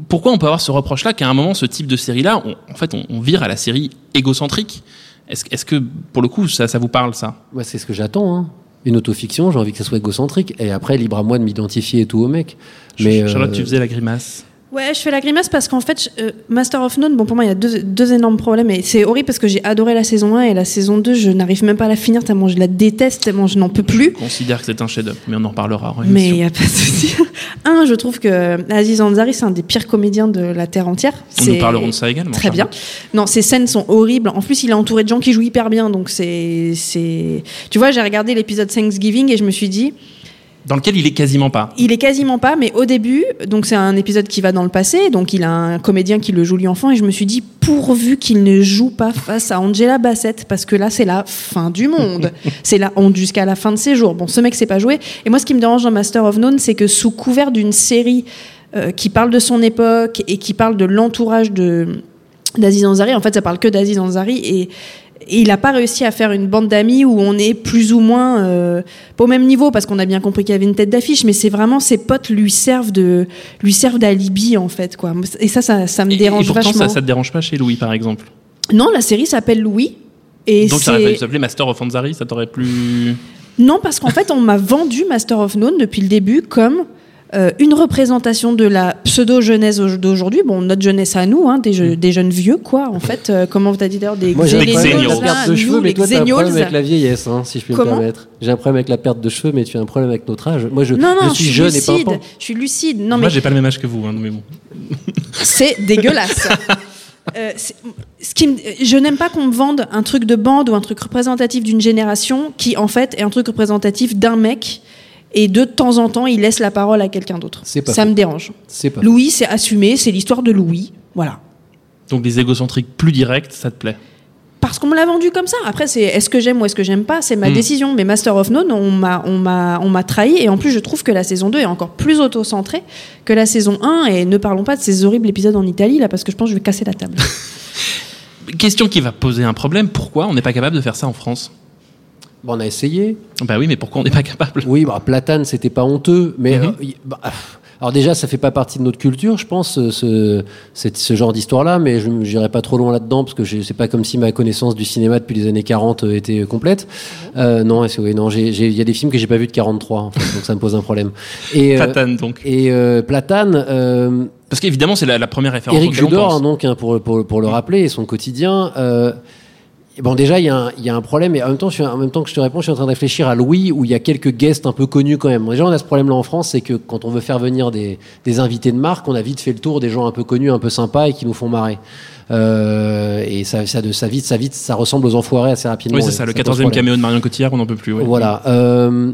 pourquoi on peut avoir ce reproche-là qu'à un moment, ce type de série-là, on- en fait, on, on vire à la série égocentrique? Est-ce est-ce que, pour le coup, ça, ça vous parle, ça? Ouais, c'est ce que j'attends. hein. Une autofiction, j'ai envie que ça soit égocentrique. Et après, libre à moi de m'identifier et tout au mec. Mais Charlotte, euh, tu faisais la grimace. Ouais, je fais la grimace parce qu'en fait, je- euh, Master of None, bon, pour moi, il y a deux, deux énormes problèmes. Et c'est horrible parce que j'ai adoré la saison 1 et la saison 2, je n'arrive même pas à la finir tellement je la déteste, tellement je n'en peux plus. Je considère que c'est un chef-d'œuvre, mais on en reparlera. en Mais il n'y a pas de souci. (laughs) Un, je trouve que Aziz Ansari, c'est un des pires comédiens de la Terre entière. On nous parlerons de ça également. Très bien. Non, ces scènes sont horribles. En plus, il est entouré de gens qui jouent hyper bien. Donc, c'est- Tu vois, j'ai regardé l'épisode Thanksgiving et je me suis dit, Dans lequel il est quasiment pas. il est quasiment pas, mais au début, donc c'est un épisode qui va dans le passé, donc il a un comédien qui le joue lui enfant, et je me suis dit, pourvu qu'il ne joue pas face à Angela Bassett, parce que là, c'est la fin du monde. (laughs) c'est la honte jusqu'à la fin de ses jours. Bon, ce mec sait pas jouer. Et moi, ce qui me dérange dans Master of None, c'est que sous couvert d'une série euh, qui parle de son époque et qui parle de l'entourage de d'Aziz Ansari, en fait, ça parle que d'Aziz Ansari, et et il n'a pas réussi à faire une bande d'amis où on est plus ou moins euh, pas au même niveau parce qu'on a bien compris qu'il y avait une tête d'affiche, mais c'est vraiment ses potes lui servent de lui servent d'alibi en fait quoi. Et ça, ça, ça me Et, dérange et pourtant, vachement. ça, ça te dérange pas chez Louis, par exemple? Non, la série s'appelle Louis. Et Donc ça aurait s'appeler Master of Anzari, ça t'aurait plus. Non, parce qu'en fait, on m'a vendu Master of None depuis le début comme euh, une représentation de la pseudo-jeunesse au- d'aujourd'hui. Bon, notre jeunesse à nous, hein, des, je- des jeunes vieux, quoi, en fait. Euh, comment t'as dit d'ailleurs Des Moi, j'ai un xénials, problème avec Xénials. la perte de nous, cheveux, mais toi, t'as un problème avec la vieillesse, hein, si je puis Comment me permettre. J'ai un problème avec la perte de cheveux, mais tu as un problème avec notre âge. Moi, je, Non, non, je suis jeune et lucide. pimpant. Je suis lucide. Non, Moi, mais j'ai pas le même âge que vous, hein, mais bon. (laughs) c'est dégueulasse. (laughs) Euh, ce qui me- je n'aime pas qu'on me vende un truc de bande ou un truc représentatif d'une génération qui, en fait, est un truc représentatif d'un mec et de temps en temps, il laisse la parole à quelqu'un d'autre. Ça faux. me dérange. Pas. Louis, c'est assumé, c'est l'histoire de Louis. Voilà. Donc des égocentriques plus directs, ça te plaît. Parce qu'on me l'a vendu comme ça. Après, c'est est-ce que j'aime ou est-ce que j'aime pas, c'est ma Hmm. décision. Mais Master of None, on m'a, on m'a, on m'a trahi. Et en plus, je trouve que la saison 2 est encore plus auto-centrée que la saison 1. Et ne parlons pas de ces horribles épisodes en Italie, là, parce que je pense que je vais casser la table. (laughs) Question qui va poser un problème. Pourquoi on n'est pas capable de faire ça en France? On a essayé. Bah oui, mais pourquoi on n'est pas capable? Oui, bah, Platane, c'était pas honteux, mais Mhm. euh, bah, alors déjà, ça fait pas partie de notre culture, je pense, ce, ce, genre d'histoire-là, mais je n'irai pas trop loin là-dedans parce que c'est pas comme si ma connaissance du cinéma depuis les années 40 euh, était complète. Euh, non, oui, il y a des films que j'ai pas vus de 43, en fait, donc ça me pose un problème. Et euh, Platane, donc. et euh, Platane. euh, Parce qu'évidemment, c'est la, la première référence on Judor, pense. donc, hein, pour, pour, pour le rappeler, et son quotidien. Bon, déjà, il y, a un- il y a un problème, et en même, temps, je suis, en même temps que je te réponds, je suis en train de réfléchir à Louis, où il y a quelques guests un peu connus quand même. Déjà, on a ce problème-là en France, c'est que quand on veut faire venir des, des invités de marque, on a vite fait le tour des gens un peu connus, un peu sympas et qui nous font marrer. Euh, et ça, ça, de, ça, vite, ça, vite, ça ressemble aux enfoirés assez rapidement. Oui, c'est ça, le pose 14e problème. caméo de Marion Cotillard, on n'en peut plus. ouais. Voilà. Euh,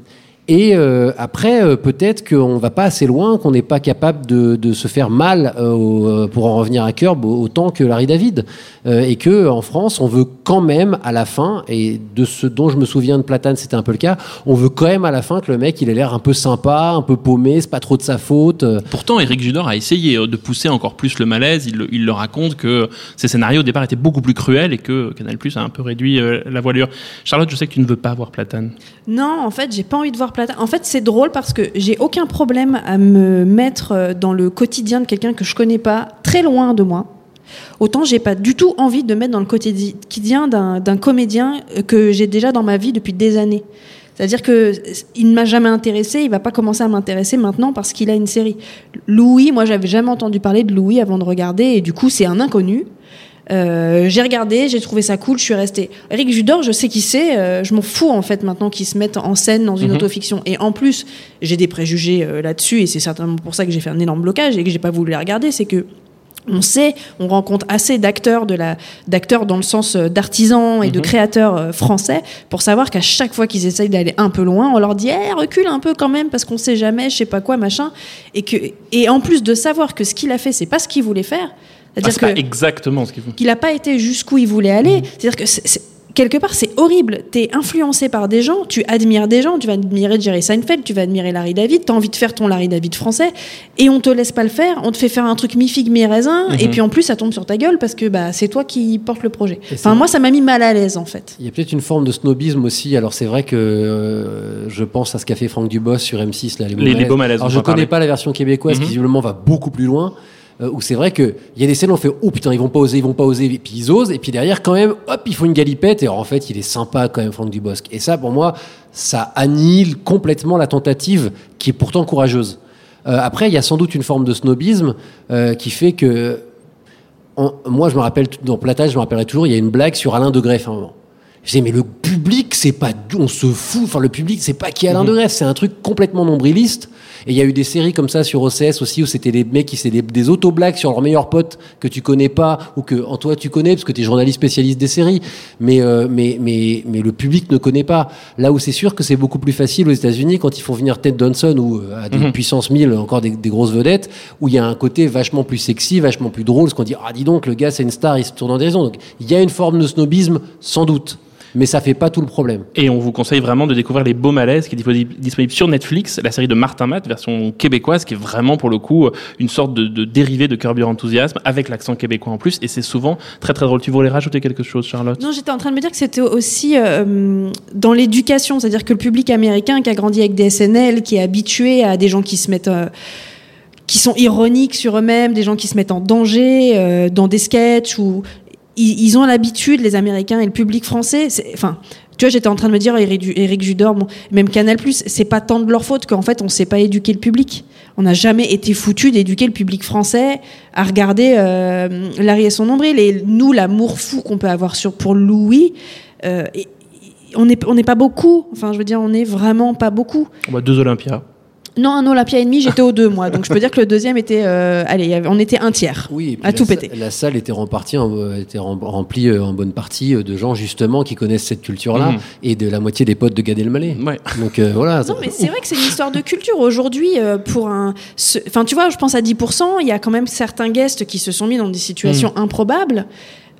et euh, après, euh, peut-être qu'on va pas assez loin, qu'on n'est pas capable de, de se faire mal euh, au- pour en revenir à Curb au- autant que Larry David, Euh, et que en France, on veut quand même à la fin, et de ce dont je me souviens de Platane, c'était un peu le cas, on veut quand même à la fin que le mec, il ait l'air un peu sympa, un peu paumé, c'est pas trop de sa faute. Pourtant, Eric Judor a essayé de pousser encore plus le malaise. Il, il le raconte que ses scénarios au départ étaient beaucoup plus cruels et que Canal Plus a un peu réduit euh, la voilure. Charlotte, je sais que tu ne veux pas voir Platane. Non, en fait, j'ai pas envie de voir Platane. En fait, c'est drôle parce que j'ai aucun problème à me mettre euh, dans le quotidien de quelqu'un que je connais pas, très loin de moi. Autant j'ai pas du tout envie de me mettre dans le quotidien d'un comédien euh, que j'ai déjà dans ma vie depuis des années. C'est-à-dire que euh, il ne m'a jamais intéressé, il va pas commencer à m'intéresser maintenant parce qu'il a une série. Louis, moi j'avais jamais entendu parler de Louis avant de regarder et du coup c'est un inconnu. Euh, j'ai regardé, j'ai trouvé ça cool, je suis restée. Eric Judor, je sais qui c'est, euh, je m'en fous en fait maintenant qu'il se mette en scène dans une Mhm. autofiction. Et en plus, j'ai des préjugés euh, là-dessus et c'est certainement pour ça que j'ai fait un énorme blocage et que j'ai pas voulu les regarder. C'est que on sait, on rencontre assez d'acteurs de la, d'acteurs dans le sens d'artisans et de Mhm. créateurs français pour savoir qu'à chaque fois qu'ils essayent d'aller un peu loin, on leur dit, eh, recule un peu quand même parce qu'on sait jamais, je sais pas quoi, machin. Et que, et en plus de savoir que ce qu'il a fait, c'est pas ce qu'il voulait faire. Ah, c'est pas exactement ce qu'il faut. qu'il n'a pas été jusqu'où il voulait aller. C'est-à-dire que c'est- c'est- quelque part, c'est horrible. Tu es influencé par des gens, tu admires des gens, tu vas admirer Jerry Seinfeld, tu vas admirer Larry David, tu as envie de faire ton Larry David français, et on te laisse pas le faire, on te fait faire un truc mi-figue, mi-raisin, et puis en plus, ça tombe sur ta gueule parce que bah, c'est toi qui porte le projet. Et Enfin, moi, ça m'a mis mal à l'aise, en fait. Il y a peut-être une forme de snobisme aussi. Alors c'est vrai que euh, je pense à ce qu'a fait Franck Dubos sur M6, là, les beaux Les- les malaises. beaux malaises, Alors on je connais parler. pas la version québécoise Mhm. qui visiblement va beaucoup plus loin. Euh, où c'est vrai que il y a des scènes où on fait oh putain ils vont pas oser ils vont pas oser et puis ils osent et puis derrière quand même hop ils font une galipette et alors, en fait il est sympa quand même Franck Dubosc et ça pour moi ça annihile complètement la tentative qui est pourtant courageuse Euh, après il y a sans doute une forme de snobisme euh, qui fait que moi, je me rappelle, dans Platage, je me rappellerai toujours, il y a une blague sur Alain de Greff à un moment. Je disais, mais le public, c'est pas, on se fout, enfin, le public, c'est pas qui est Alain de Greff, c'est un truc complètement nombriliste. Et il y a eu des séries comme ça sur OCS aussi, où c'était des mecs qui faisaient des, des auto-blagues sur leurs meilleurs potes que tu connais pas, ou que, en toi, tu connais, parce que tu es journaliste spécialiste des séries. Mais, euh, mais, mais, mais le public ne connaît pas. Là où c'est sûr que c'est beaucoup plus facile aux États-Unis quand ils font venir Ted Danson ou euh, à des Mhm. puissance 1000, encore des, des grosses vedettes, où il y a un côté vachement plus sexy, vachement plus drôle, ce qu'on dit, ah, dis donc, le gars, c'est une star, il se tourne en dérision. Donc, il y a une forme de snobisme, sans doute. Mais ça fait pas tout le problème. Et on vous conseille vraiment de découvrir Les Beaux Malaises, qui est disponible sur Netflix, la série de Martin Matt, version québécoise, qui est vraiment pour le coup une sorte de, de dérivé de Curb Your Enthusiasm, avec l'accent québécois en plus, et c'est souvent très très drôle. Tu voulais rajouter quelque chose, Charlotte? Non, j'étais en train de me dire que c'était aussi euh, dans l'éducation, c'est-à-dire que le public américain qui a grandi avec des SNL, qui est habitué à des gens qui se mettent, euh, qui sont ironiques sur eux-mêmes, des gens qui se mettent en danger euh, dans des sketchs ou ils, ont l'habitude, les Américains et le public français. Enfin, tu vois, j'étais en train de me dire, Eric, Judor, même Canal+, c'est pas tant de leur faute qu'en fait, on sait pas éduquer le public. On n'a jamais été foutu d'éduquer le public français à regarder euh, Larry et son nombril. Et nous, l'amour fou qu'on peut avoir sur, pour Louis, euh, on n'est on n'est pas beaucoup. Enfin, je veux dire, on n'est vraiment pas beaucoup. On voit deux Olympias. Non, un Olympia et demi, j'étais au deux, moi. Donc, je peux dire que le deuxième était... euh, allez, on était un tiers. Oui, et puis à la tout péter. La salle était remplie, en, était rem- remplie euh, en bonne partie euh, de gens justement qui connaissent cette culture-là Mhm. et de la moitié des potes de Gad Elmaleh. Donc euh, voilà. Non, mais c'est vrai que c'est une histoire de culture. Aujourd'hui, euh, pour un. Enfin, tu vois, je pense à 10%, il y a quand même certains guests qui se sont mis dans des situations improbables.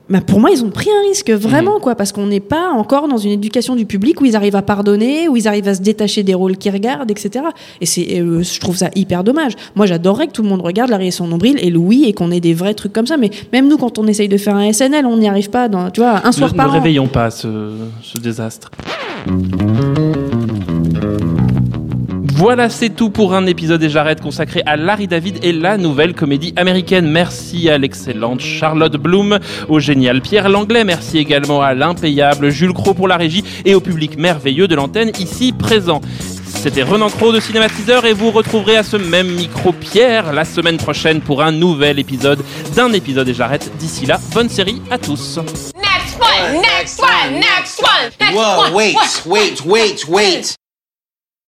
Bah, pour moi, ils ont pris un risque, vraiment, quoi, parce qu'on n'est pas encore dans une éducation du public où ils arrivent à pardonner, où ils arrivent à se détacher des rôles qu'ils regardent, etc. Et c'est, euh, je trouve ça hyper dommage. Moi, j'adorerais que tout le monde regarde Larry et son nombril et Louis et qu'on ait des vrais trucs comme ça. Mais même nous, quand on essaye de faire un SNL, on n'y arrive pas. Dans, tu vois, un soir ne, par ne an. réveillons pas ce, ce désastre. Voilà, c'est tout pour un épisode et j'arrête consacré à Larry David et la nouvelle comédie américaine. Merci à l'excellente Charlotte Bloom, au génial Pierre Langlais. Merci également à l'impayable Jules Cro pour la régie et au public merveilleux de l'antenne ici présent. C'était Renan Cro de Cinématiseur et vous retrouverez à ce même micro Pierre la semaine prochaine pour un nouvel épisode d'un épisode et j'arrête. D'ici là, bonne série à tous. Next one, next one, next one, next Whoa, one. wait, wait, wait, wait.